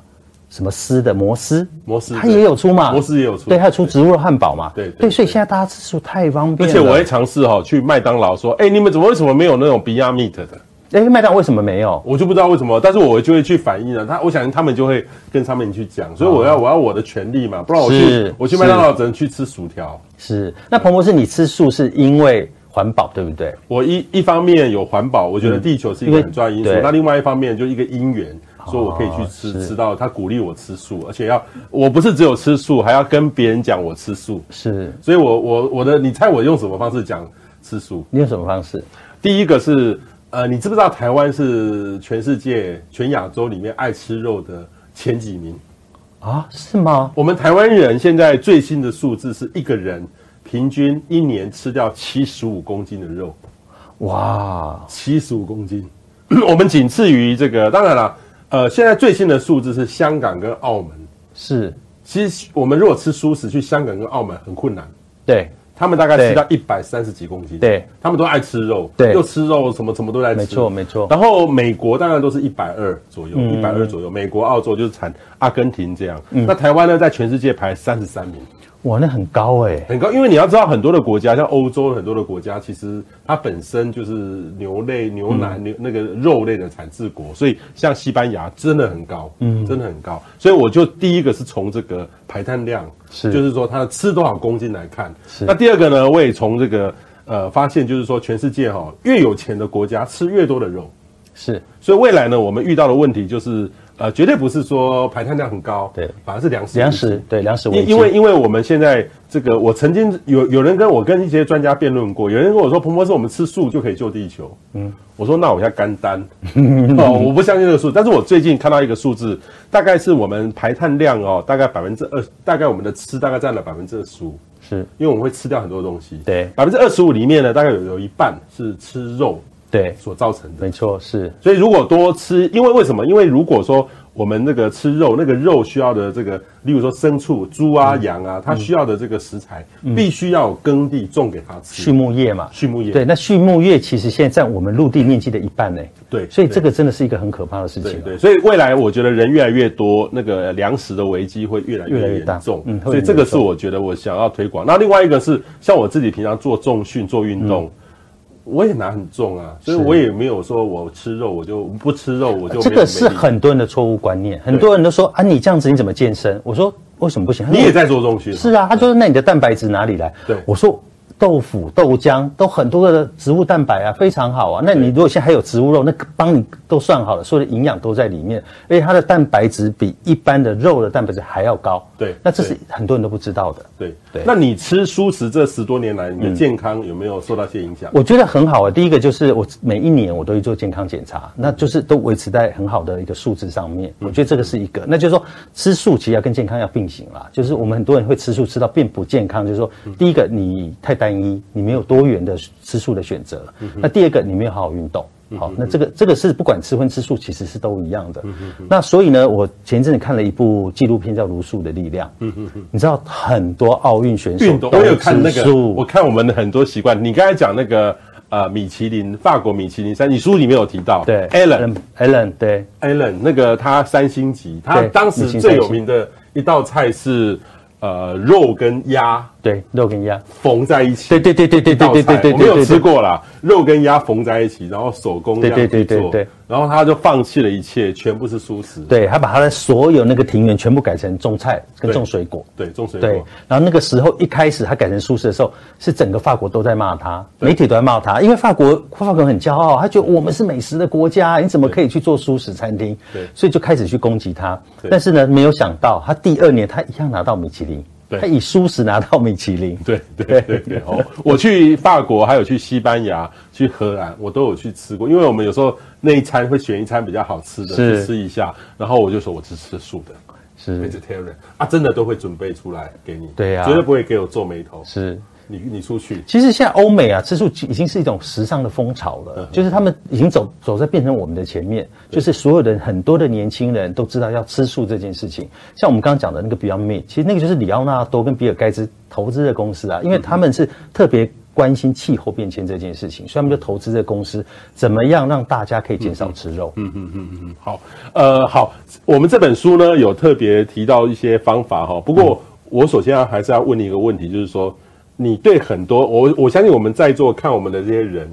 什么丝的摩斯，摩斯，它也有出嘛，摩斯也有出，对，它出植物肉汉堡嘛，对对，对，所以现在大家吃素太方便了，而且我会尝试哈去麦当劳说，哎，你们怎么为什么没有那种 Beyond Meat 的？哎，麦当劳为什么没有？我就不知道为什么，但是我就会去反映了他，我想他们就会跟上面去讲，所以我要、哦、我要我的权利嘛，不然我去我去麦当劳只能去吃薯条。是，那彭博士，你吃素是因为环保，对不对？我一一方面有环保，我觉得地球是一个很重要的因素。嗯、那另外一方面就一个因缘，说我可以去吃、哦、吃到他鼓励我吃素，而且要我不是只有吃素，还要跟别人讲我吃素。是，所以我我我的，你猜我用什么方式讲吃素？你用什么方式？第一个是。呃，你知不知道台湾是全世界、全亚洲里面爱吃肉的前几名？啊，是吗？我们台湾人现在最新的数字是一个人平均一年吃掉七十五公斤的肉。哇，七十五公斤，我们仅次于这个。当然了，呃，现在最新的数字是香港跟澳门。是，其实我们如果吃素食去香港跟澳门很困难。对。他们大概吃到一百三十几公斤，对，他们都爱吃肉，对，又吃肉，什么什么都在吃，没错没错。然后美国当然都是一百二左右，一百二左右。美国、澳洲就是产阿根廷这样，嗯、那台湾呢，在全世界排三十三名。哇，那很高哎、欸，很高，因为你要知道，很多的国家，像欧洲很多的国家，其实它本身就是牛类、牛奶、嗯、牛那个肉类的产制国，所以像西班牙真的很高，嗯，真的很高。所以我就第一个是从这个排碳量，是，就是说它吃多少公斤来看。是，那第二个呢，我也从这个呃发现，就是说全世界哈、哦、越有钱的国家吃越多的肉，是。所以未来呢，我们遇到的问题就是。呃，绝对不是说排碳量很高，对，反而是粮食，粮食，对，粮食。因因为因为我们现在这个，我曾经有有人跟我跟一些专家辩论过，有人跟我说，彭博士，我们吃素就可以救地球。嗯，我说那我要干单，哦，我不相信这个数，但是我最近看到一个数字，大概是我们排碳量哦，大概百分之二，大概我们的吃大概占了百分之二十五，是因为我们会吃掉很多东西，对，百分之二十五里面呢，大概有有一半是吃肉，对，所造成的，没错，是。所以如果多吃，因为为什么？因为如果说我们那个吃肉，那个肉需要的这个，例如说牲畜、猪啊、羊啊，它需要的这个食材，必须要耕地种给它吃。畜牧业嘛，畜牧业。对，那畜牧业其实现在占我们陆地面积的一半呢。对，所以这个真的是一个很可怕的事情。对对，所以未来我觉得人越来越多，那个粮食的危机会越来越严重。嗯，所以这个是我觉得我想要推广。那另外一个是像我自己平常做重训、做运动。我也拿很重啊，所以我也没有说我吃肉我就不吃肉，我就这个是很多人的错误观念。很多人都说啊，你这样子你怎么健身？我说为什么不行？你也在做重训？是啊，他说那你的蛋白质哪里来？对，我说。豆腐、豆浆都很多的植物蛋白啊，非常好啊。那你如果现在还有植物肉，那帮你都算好了，所有的营养都在里面，而且它的蛋白质比一般的肉的蛋白质还要高。对，那这是很多人都不知道的。对对。那你吃蔬食这十多年来，你的健康有没有受到一些影响？我觉得很好啊。第一个就是我每一年我都会做健康检查，那就是都维持在很好的一个数字上面。我觉得这个是一个。那就是说吃素其实要跟健康要并行啦。就是我们很多人会吃素吃到变不健康，就是说第一个你太单一，你没有多。元的吃素的选择。那第二个，你没有好好运动。好，那这个这个是不管吃荤吃素，其实是都一样的。那所以呢，我前一阵子看了一部纪录片，叫《茹素的力量》。嗯嗯你知道很多奥运选手都有看那个，我看我们的很多习惯。你刚才讲那个呃，米其林法国米其林三，你书里面有提到。对，Alan，Alan，对，Alan 那个他三星级，他当时最有名的一道菜是。呃，肉跟鸭，对，肉跟鸭。缝在一起，对对对对对对对对对，我没有吃过啦，肉跟鸭缝在一起，然后手工这样去做，对对对对，然后他就放弃了一切，全部是蔬食，对，他把他的所有那个庭园全部改成种菜跟种水果，对，种水果，对，然后那个时候一开始他改成素食的时候，是整个法国都在骂他，媒体都在骂他，因为法国法国很骄傲，他觉得我们是美食的国家，你怎么可以去做蔬食餐厅？对，所以就开始去攻击他，但是呢，没有想到他第二年他一样拿到米其林。他以素食拿到米其林，对对对。对，对哦，我去法国，还有去西班牙、去荷兰，我都有去吃过。因为我们有时候那一餐会选一餐比较好吃的去吃一下，然后我就说我只吃素的，是。vegetarian 啊，真的都会准备出来给你，对呀、啊，绝对不会给我皱眉头，是。你你出去，其实现在欧美啊，吃素已经是一种时尚的风潮了，嗯、就是他们已经走走在变成我们的前面，就是所有的很多的年轻人都知道要吃素这件事情。像我们刚刚讲的那个 Beyond Meat，其实那个就是里奥纳多跟比尔盖茨投资的公司啊，因为他们是特别关心气候变迁这件事情，所以他们就投资这个公司，怎么样让大家可以减少吃肉。嗯嗯嗯嗯嗯，好，呃，好，我们这本书呢有特别提到一些方法哈，不过我首先要还是要问你一个问题，就是说。你对很多我我相信我们在座看我们的这些人，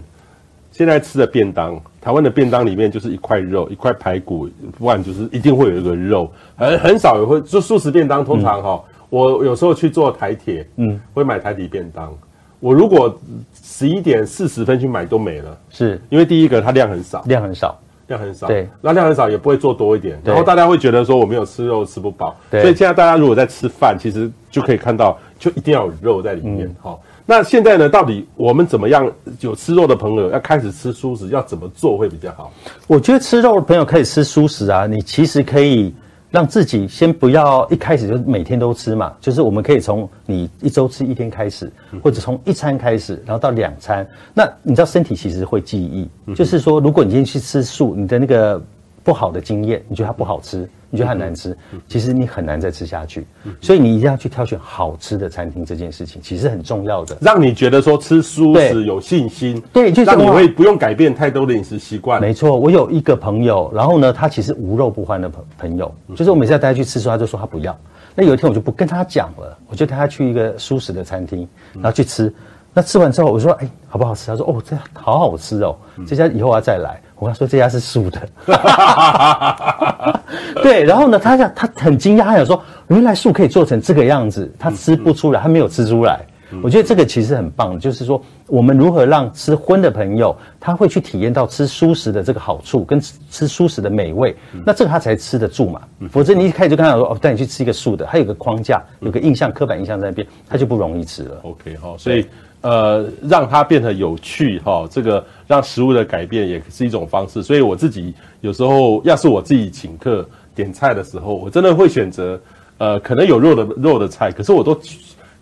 现在吃的便当，台湾的便当里面就是一块肉，一块排骨，不然就是一定会有一个肉，很很少有会做素食便当。通常哈，嗯、我有时候去做台铁，嗯，会买台底便当。我如果十一点四十分去买都没了，是因为第一个它量很少，量很少。量很少，对，那量很少也不会做多一点，对然后大家会觉得说我没有吃肉吃不饱，对所以现在大家如果在吃饭，其实就可以看到，就一定要有肉在里面，好、嗯。那现在呢，到底我们怎么样有吃肉的朋友要开始吃素食，要怎么做会比较好？我觉得吃肉的朋友可以吃素食啊，你其实可以。让自己先不要一开始就每天都吃嘛，就是我们可以从你一周吃一天开始，或者从一餐开始，然后到两餐。那你知道身体其实会记忆，就是说如果你今天去吃素，你的那个不好的经验，你觉得它不好吃。你觉得它难吃，其实你很难再吃下去，所以你一定要去挑选好吃的餐厅，这件事情其实很重要的，让你觉得说吃素食有信心，对，就是让你会不用改变太多的饮食习惯。没错，我有一个朋友，然后呢，他其实无肉不欢的朋朋友，就是我每次要带他去吃素，他就说他不要。那有一天我就不跟他讲了，我就带他去一个素食的餐厅，然后去吃。那吃完之后，我说：“哎，好不好吃？”他说：“哦，这好好吃哦，这家以后我要再来。”我跟他说：“这家是素的。”对，然后呢，他想他很惊讶，他想说：“原来素可以做成这个样子。”他吃不出来，他没有吃出来。我觉得这个其实很棒，就是说我们如何让吃荤的朋友他会去体验到吃素食的这个好处跟吃素食的美味，那这个他才吃得住嘛。否则你一开始就跟他说哦，带你去吃一个素的，他有个框架，有个印象，刻板印象在那边，他就不容易吃了。OK 好，所以呃，让它变得有趣哈，这个让食物的改变也是一种方式。所以我自己有时候要是我自己请客点菜的时候，我真的会选择呃，可能有肉的肉的菜，可是我都。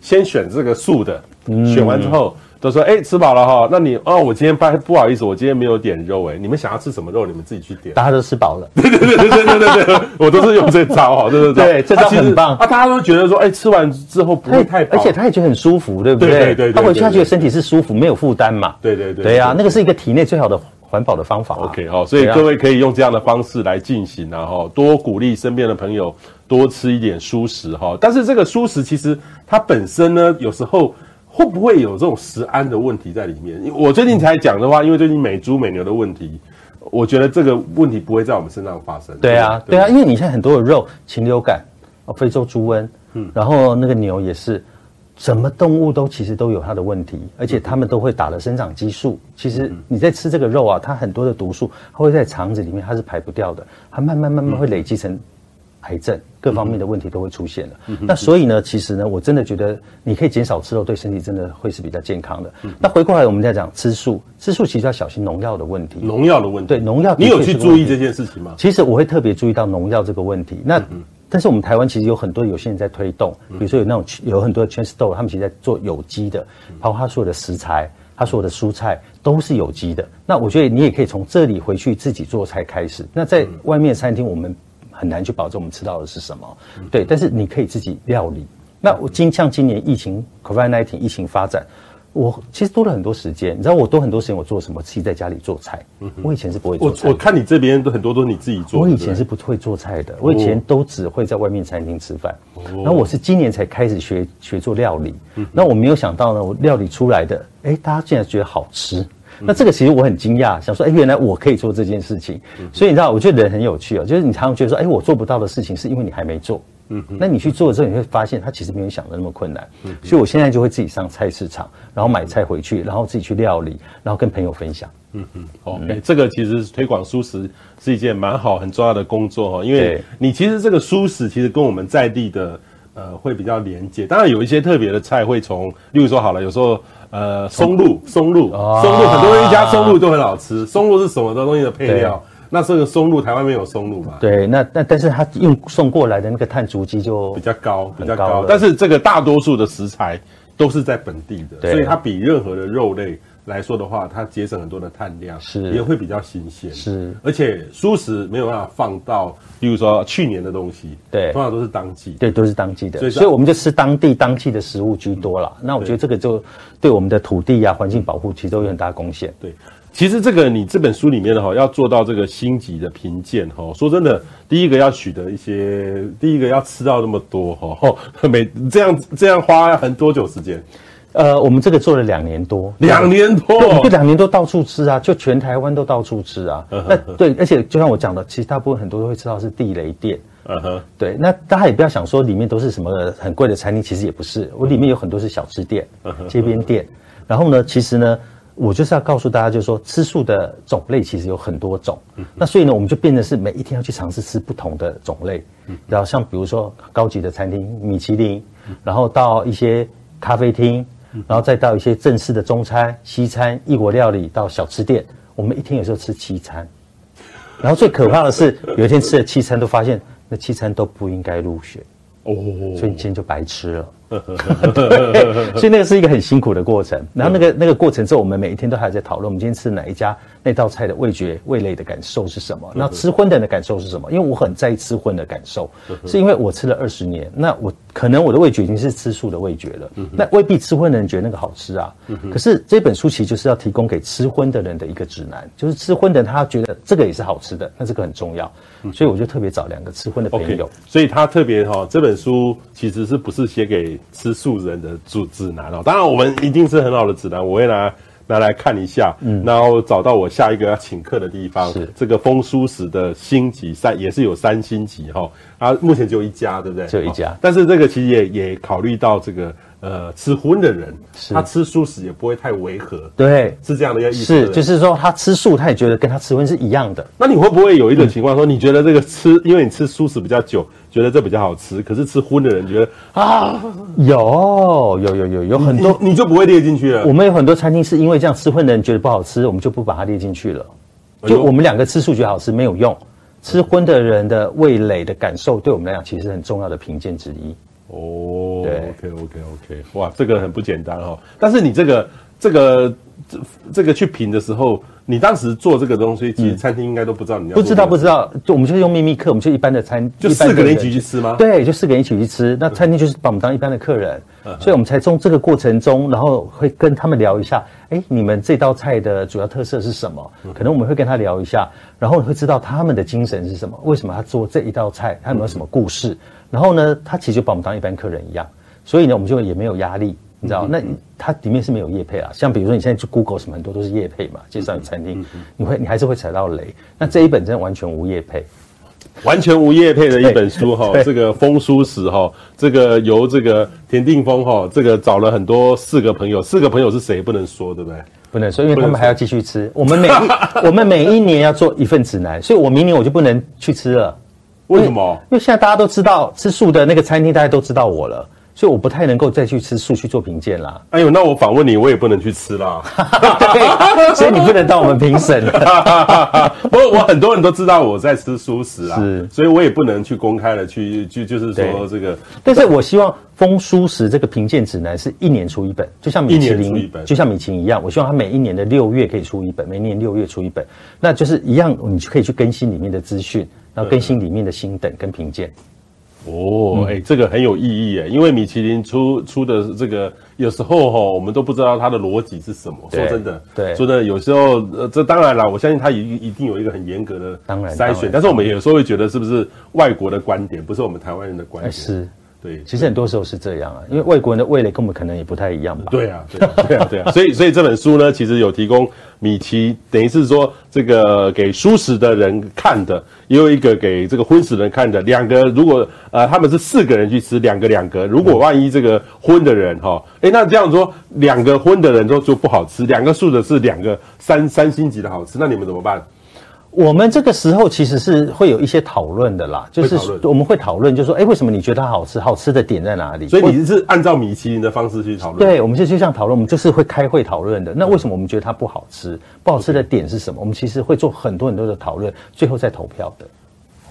先选这个素的，选完之后都说：“哎、欸，吃饱了哈，那你哦，我今天不不好意思，我今天没有点肉哎，你们想要吃什么肉，你们自己去点。”大家都吃饱了，对对对对对对对，我都是用这招哈，对对对，对，这招很棒啊！大家都觉得说：“哎、欸，吃完之后不会太饱，而且他也觉得很舒服，对不对？”对对对，他回去他觉得身体是舒服，没有负担嘛。对对对，对呀，那个是一个体内最好的环保的方法。OK 哈，所以各位可以用这样的方式来进行，然后多鼓励身边的朋友。多吃一点蔬食哈，但是这个蔬食其实它本身呢，有时候会不会有这种食安的问题在里面？我最近才讲的话，因为最近美猪美牛的问题，我觉得这个问题不会在我们身上发生。对啊，对啊，因为你现在很多的肉禽流感，哦，非洲猪瘟，嗯，然后那个牛也是，什么动物都其实都有它的问题，而且它们都会打了生长激素。其实你在吃这个肉啊，它很多的毒素，它会在肠子里面，它是排不掉的，它慢慢慢慢会累积成。癌症各方面的问题都会出现了。嗯、那所以呢，其实呢，我真的觉得你可以减少吃肉，对身体真的会是比较健康的。嗯、那回过来，我们再讲吃素，吃素其实要小心农药的问题。农药的问题，对农药，你有去注意这件事情吗？其实我会特别注意到农药这个问题。那、嗯、但是我们台湾其实有很多有些人在推动，比如说有那种有很多的 Chain Store，他们其实在做有机的，包括他所有的食材，他所有的蔬菜都是有机的。那我觉得你也可以从这里回去自己做菜开始。那在外面餐厅，我们。很难去保证我们吃到的是什么，对，但是你可以自己料理。那我今像今年疫情，COVID-19 疫情发展，我其实多了很多时间。你知道我多很多时间，我做什么？自己在家里做菜。我以前是不会做菜。我我看你这边都很多都是你自己做。我以前是不会做菜的，我以前都只会在外面餐厅吃饭。然后我是今年才开始学学做料理。那我没有想到呢，我料理出来的，哎，大家竟然觉得好吃。那这个其实我很惊讶，想说，哎，原来我可以做这件事情。所以你知道，我觉得人很有趣哦，就是你常常觉得说，哎，我做不到的事情，是因为你还没做。嗯，那你去做了之后，你会发现它其实没有想的那么困难。嗯，所以我现在就会自己上菜市场，然后买菜回去，然后自己去料理，然后跟朋友分享。嗯嗯，哦，哎，这个其实推广蔬食是一件蛮好、很重要的工作哈，因为你其实这个蔬食其实跟我们在地的呃会比较连接。当然有一些特别的菜会从，例如说好了，有时候。呃，松露，松露，哦、松露，很多人一家松露都很好吃。松露是什么东西的配料？那这个松露，台湾没有松露嘛？对，那那但是它运送过来的那个碳足迹就比较高，比较高。但是这个大多数的食材都是在本地的，对所以它比任何的肉类。来说的话，它节省很多的碳量，是。也会比较新鲜，是。而且蔬食没有办法放到，比如说去年的东西，对，通常都是当季，对，都是当季的，所以所以我们就吃当地当季的食物居多了。嗯、那我觉得这个就对我们的土地呀、啊、环境保护其实都有很大贡献。对，其实这个你这本书里面的哈，要做到这个星级的评鉴哈，说真的，第一个要取得一些，第一个要吃到那么多哈，每这样这样花很多久时间？呃，我们这个做了两年多，两年多，就两年多到处吃啊，就全台湾都到处吃啊。那对，而且就像我讲的，其实大部分很多都会知道是地雷店。嗯哼，对，那大家也不要想说里面都是什么很贵的餐厅，其实也不是，我里面有很多是小吃店、街边店。然后呢，其实呢，我就是要告诉大家，就是说吃素的种类其实有很多种。那所以呢，我们就变成是每一天要去尝试吃不同的种类。然后像比如说高级的餐厅，米其林，然后到一些咖啡厅。然后再到一些正式的中餐、西餐、异国料理，到小吃店，我们一天有时候吃七餐。然后最可怕的是，有一天吃了七餐，都发现那七餐都不应该入选，哦，所以你今天就白吃了。所以那个是一个很辛苦的过程。然后那个那个过程之后，我们每一天都还在讨论，我们今天吃哪一家。那道菜的味觉、味蕾的感受是什么？那吃荤的人的感受是什么？因为我很在意吃荤的感受，是因为我吃了二十年，那我可能我的味觉已经是吃素的味觉了，那未必吃荤的人觉得那个好吃啊。可是这本书其实就是要提供给吃荤的人的一个指南，就是吃荤的人他觉得这个也是好吃的，那这个很重要。所以我就特别找两个吃荤的朋友。Okay, 所以他特别哈，这本书其实是不是写给吃素人的指指南哦？当然我们一定是很好的指南，我会拿。拿来看一下，嗯，然后找到我下一个要请客的地方，是。这个风书石的星级三，也是有三星级哈，啊，目前只有一家，对不对？只有一家，但是这个其实也也考虑到这个呃吃荤的人，是他吃素食也不会太违和，对，是这样的一个意思。是，就是说他吃素，他也觉得跟他吃荤是一样的。那你会不会有一种情况说，你觉得这个吃，因为你吃素食比较久，觉得这比较好吃，可是吃荤的人觉得啊，有有有有有很多你，你就不会列进去了。我们有很多餐厅是因为这样吃荤的人觉得不好吃，我们就不把它列进去了。就我们两个吃素觉得好吃没有用，吃荤的人的味蕾的感受对我们来讲其实是很重要的评鉴之一。哦，对，OK OK OK，哇，这个很不简单哈、哦。但是你这个这个这这个去评的时候，你当时做这个东西，其实餐厅应该都不知道你要、嗯、不知道不知道，就我们就是用秘密客，我们就一般的餐，就四个人一起去吃吗？对，就四个人一起去吃。那餐厅就是把我们当一般的客人，嗯、所以我们才从这个过程中，然后会跟他们聊一下，哎，你们这道菜的主要特色是什么？可能我们会跟他聊一下，然后会知道他们的精神是什么，为什么他做这一道菜，他有没有什么故事？嗯然后呢，他其实就把我们当一般客人一样，所以呢，我们就也没有压力，你知道？嗯、那它里面是没有业配啊，像比如说你现在去 Google 什么很多都是业配嘛，介绍你餐厅，你会你还是会踩到雷。那这一本真的完全无业配，完全无业配的一本书哈，这个风书史哈，这个由这个田定峰哈，这个找了很多四个朋友，四个朋友是谁不能说，对不对？不能说，因为他们还要继续吃。我们每我们每一年要做一份指南，所以我明年我就不能去吃了。为什么？因为现在大家都知道吃素的那个餐厅，大家都知道我了，所以我不太能够再去吃素去做评鉴啦。哎呦，那我访问你，我也不能去吃啦。对，所以你不能当我们评审了。不过我很多人都知道我在吃素食啊，是，所以我也不能去公开的去就就是说这个。但是我希望丰蔬食这个评鉴指南是一年出一本，就像米其林，就像米其林一样，我希望它每一年的六月可以出一本，每年六月出一本，那就是一样，你就可以去更新里面的资讯。然后更新里面的新等跟评鉴，哦，哎、欸，这个很有意义哎，因为米其林出出的这个有时候哈，我们都不知道它的逻辑是什么。说真的，对，说真的，有时候呃，这当然了，我相信它一一定有一个很严格的当然筛选，但是我们有时候会觉得是不是外国的观点，不是我们台湾人的观点？是。对，其实很多时候是这样啊，因为外国人的味蕾跟我们可能也不太一样吧。对啊，对啊，对啊，对啊。所以，所以这本书呢，其实有提供米奇，等于是说这个给素食的人看的，也有一个给这个荤食人看的。两个，如果呃他们是四个人去吃，两个两个，如果万一这个荤的人哈，哎、嗯，那这样说两个荤的人都就不好吃，两个素的是两个三三星级的好吃，那你们怎么办？我们这个时候其实是会有一些讨论的啦，就是我们会讨论，就是说，哎，为什么你觉得它好吃？好吃的点在哪里？所以你是按照米其林的方式去讨论？对，我们就就这样讨论，我们就是会开会讨论的。那为什么我们觉得它不好吃？不好吃的点是什么？我们其实会做很多很多的讨论，最后再投票的。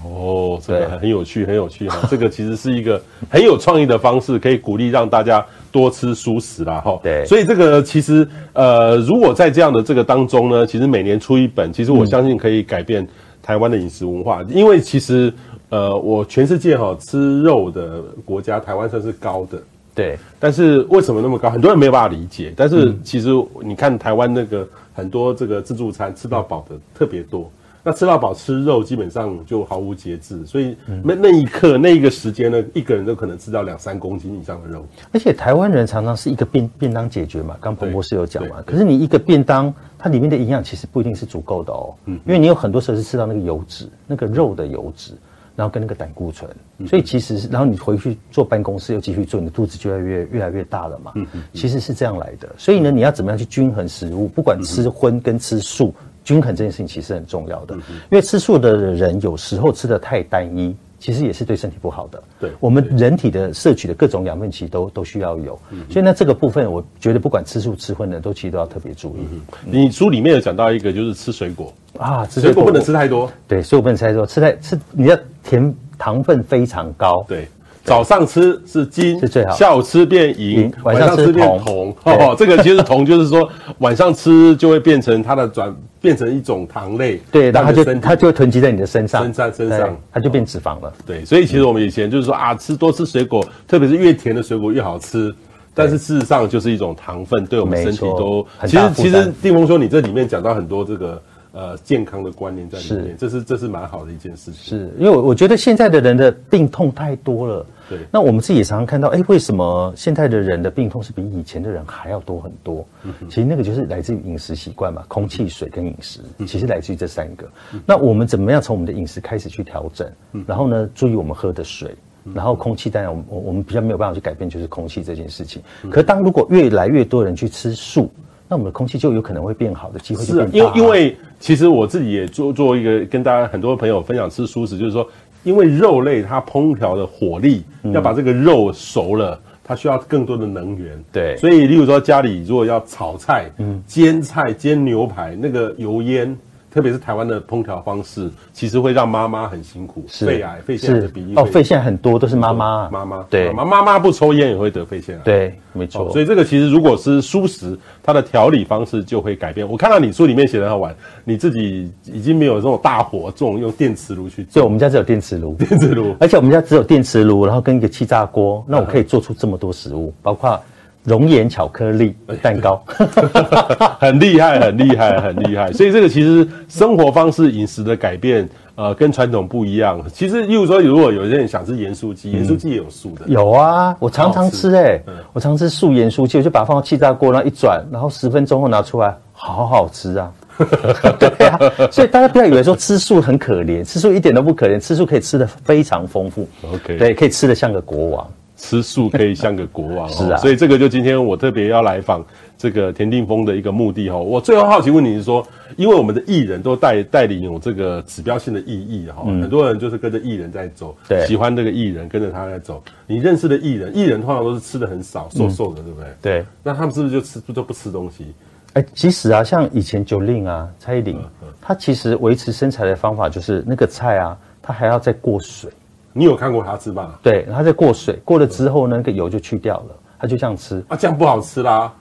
哦，这个很有趣，很有趣哈。这个其实是一个很有创意的方式，可以鼓励让大家多吃蔬食啦哈。对，所以这个其实呃，如果在这样的这个当中呢，其实每年出一本，其实我相信可以改变台湾的饮食文化。因为其实呃，我全世界哈吃肉的国家，台湾算是高的。对，但是为什么那么高？很多人没有办法理解。但是其实你看台湾那个很多这个自助餐吃到饱的特别多。那吃到饱吃肉基本上就毫无节制，所以那那一刻那一个时间呢，一个人都可能吃到两三公斤以上的肉。而且台湾人常常是一个便便当解决嘛，刚彭博士有讲嘛。可是你一个便当，它里面的营养其实不一定是足够的哦。嗯，因为你有很多时候是吃到那个油脂，那个肉的油脂，然后跟那个胆固醇，所以其实然后你回去坐办公室又继续做，你的肚子就越来越越来越大了嘛。嗯嗯，其实是这样来的。所以呢，你要怎么样去均衡食物？不管吃荤跟吃素。均衡这件事情其实很重要的，因为吃素的人有时候吃的太单一，其实也是对身体不好的。对，我们人体的摄取的各种养分其实都都需要有，所以呢，这个部分我觉得不管吃素吃荤的都其实都要特别注意。你书里面有讲到一个就是吃水果。啊，吃水果不能吃太多，对，水果不能吃太多，吃太吃你要甜糖分非常高，对。早上吃是金，是最好。下午吃变银，晚上吃变铜。哦，这个其实铜就是说晚上吃就会变成它的转变成一种糖类，对，然后它就它就会囤积在你的身上，身上身上，它就变脂肪了。对，所以其实我们以前就是说啊，吃多吃水果，特别是越甜的水果越好吃。但是事实上就是一种糖分，对我们身体都其实其实丁峰说你这里面讲到很多这个。呃，健康的观念在里面，是这是这是蛮好的一件事情。是因为我我觉得现在的人的病痛太多了，对。那我们自己也常常看到，哎，为什么现在的人的病痛是比以前的人还要多很多？嗯。其实那个就是来自于饮食习惯嘛，空气、水跟饮食，其实来自于这三个。嗯。那我们怎么样从我们的饮食开始去调整？嗯。然后呢，注意我们喝的水。然后空气当然我们我我们比较没有办法去改变，就是空气这件事情。可是当如果越来越多人去吃素，那我们的空气就有可能会变好的机会就变大。因为因为其实我自己也做做一个跟大家很多朋友分享吃素食，就是说，因为肉类它烹调的火力要把这个肉熟了。它需要更多的能源，对，所以例如说家里如果要炒菜、嗯，煎菜、煎牛排，那个油烟。特别是台湾的烹调方式，其实会让妈妈很辛苦，肺癌、肺腺癌的比例哦，肺腺很多都是妈妈，妈妈。对，妈妈妈不抽烟也会得肺腺癌，对，没错、哦。所以这个其实如果是素食，它的调理方式就会改变。我看到你书里面写的很好玩，你自己已经没有这种大火，这种用电磁炉去做，对，我们家只有电磁炉，电磁炉，而且我们家只有电磁炉，然后跟一个气炸锅，那我可以做出这么多食物，包括。熔岩巧克力蛋糕，很厉害，很厉害，很厉害。所以这个其实生活方式、饮食的改变，呃，跟传统不一样。其实，例如说，如果有些人想吃盐酥鸡，盐酥鸡也有素的。有啊，我常常吃哎、欸，我常吃素盐酥鸡，我就把它放到气炸锅，然后一转，然后十分钟后拿出来，好好吃啊。对啊，所以大家不要以为说吃素很可怜，吃素一点都不可怜，吃素可以吃的非常丰富。OK，对，可以吃的像个国王。吃素可以像个国王哦，是啊，所以这个就今天我特别要来访这个田定峰的一个目的哈。我最后好奇问你是说，因为我们的艺人都带带领有这个指标性的意义哈，很多人就是跟着艺人在走，对，喜欢这个艺人跟着他在走。你认识的艺人，艺人通常都是吃的很少，瘦瘦的，对不对？对。那他们是不是就吃都不吃东西？哎，其实啊，像以前 Jolin 啊，蔡依林，他其实维持身材的方法就是那个菜啊，他还要再过水。你有看过他吃吧？对，他在过水，过了之后呢，那个油就去掉了，他就这样吃。啊，这样不好吃啦。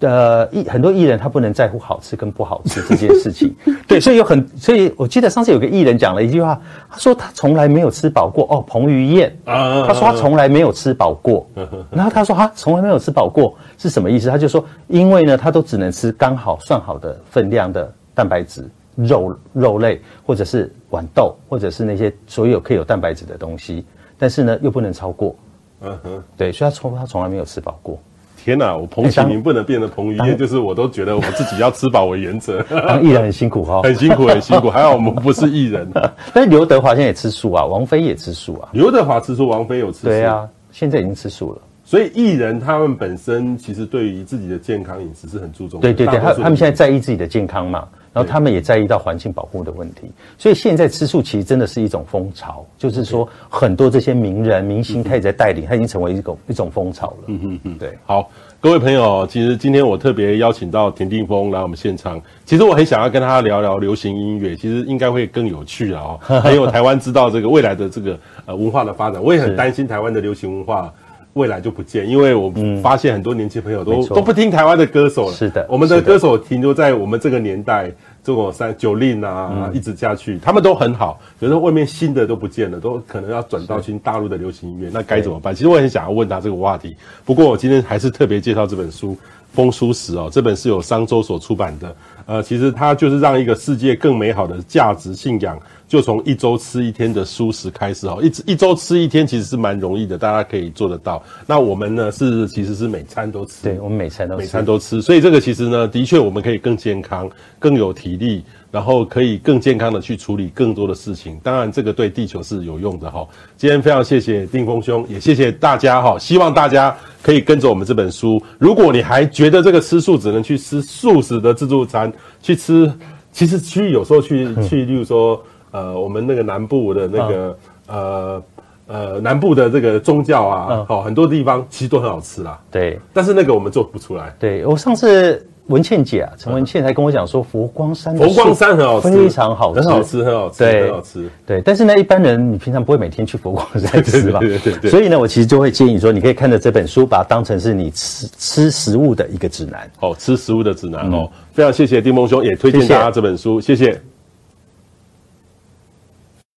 呃，艺很多艺人他不能在乎好吃跟不好吃这件事情。对，所以有很，所以我记得上次有个艺人讲了一句话，他说他从来没有吃饱过。哦，彭于晏啊，他说他从来没有吃饱过。然后他说他从来没有吃饱过是什么意思？他就说，因为呢，他都只能吃刚好算好的分量的蛋白质。肉肉类，或者是豌豆，或者是那些所有可以有蛋白质的东西，但是呢，又不能超过。嗯哼，对，所以他从他从来没有吃饱过。天哪，我彭启明不能变得彭于晏，就是我都觉得我自己要吃饱为原则。当艺人很辛苦哈、哦，很辛苦，很辛苦。还好我们不是艺人。但是刘德华现在也吃素啊，王菲也吃素啊。刘德华吃素，王菲有吃素。对啊，现在已经吃素了。所以艺人他们本身其实对于自己的健康饮食是很注重的。对对对，他他们现在在意自己的健康嘛。然后他们也在意到环境保护的问题，所以现在吃素其实真的是一种风潮，就是说很多这些名人明星他也在带领，他已经成为一种一种风潮了。嗯嗯嗯，对。好，各位朋友，其实今天我特别邀请到田定峰来我们现场，其实我很想要跟他聊聊流行音乐，其实应该会更有趣啊哦。还有台湾知道这个未来的这个呃文化的发展，我也很担心台湾的流行文化。未来就不见，因为我发现很多年轻朋友都、嗯、都不听台湾的歌手了。是的，我们的歌手停留在我们这个年代，这种三九令啊、嗯，一直下去，他们都很好。可是外面新的都不见了，都可能要转到新大陆的流行音乐，那该怎么办？其实我很想要问他这个话题。不过我今天还是特别介绍这本书《风书史》哦，这本是由商周所出版的。呃，其实它就是让一个世界更美好的价值信仰。就从一周吃一天的蔬食开始哦，一一周吃一天其实是蛮容易的，大家可以做得到。那我们呢是其实是每餐都吃，对，我们每餐都每餐都吃，所以这个其实呢，的确我们可以更健康、更有体力，然后可以更健康的去处理更多的事情。当然，这个对地球是有用的哈。今天非常谢谢定峰兄，也谢谢大家哈。希望大家可以跟着我们这本书。如果你还觉得这个吃素只能去吃素食的自助餐，去吃，其实去有时候去去，例如说。呃，我们那个南部的那个、哦、呃呃南部的这个宗教啊，哦，哦，很多地方其实都很好吃啦。对，但是那个我们做不出来。对，我上次文倩姐啊，陈文倩还跟我讲说佛光山佛光山很好吃，非常好吃，很好吃，很好吃，对，很好吃。对，但是呢，一般人你平常不会每天去佛光山吃吧？对对对。所以呢，我其实就会建议说，你可以看着这本书，把它当成是你吃吃食物的一个指南。哦，吃食物的指南哦。嗯、非常谢谢丁梦兄，也推荐大家这本书。谢谢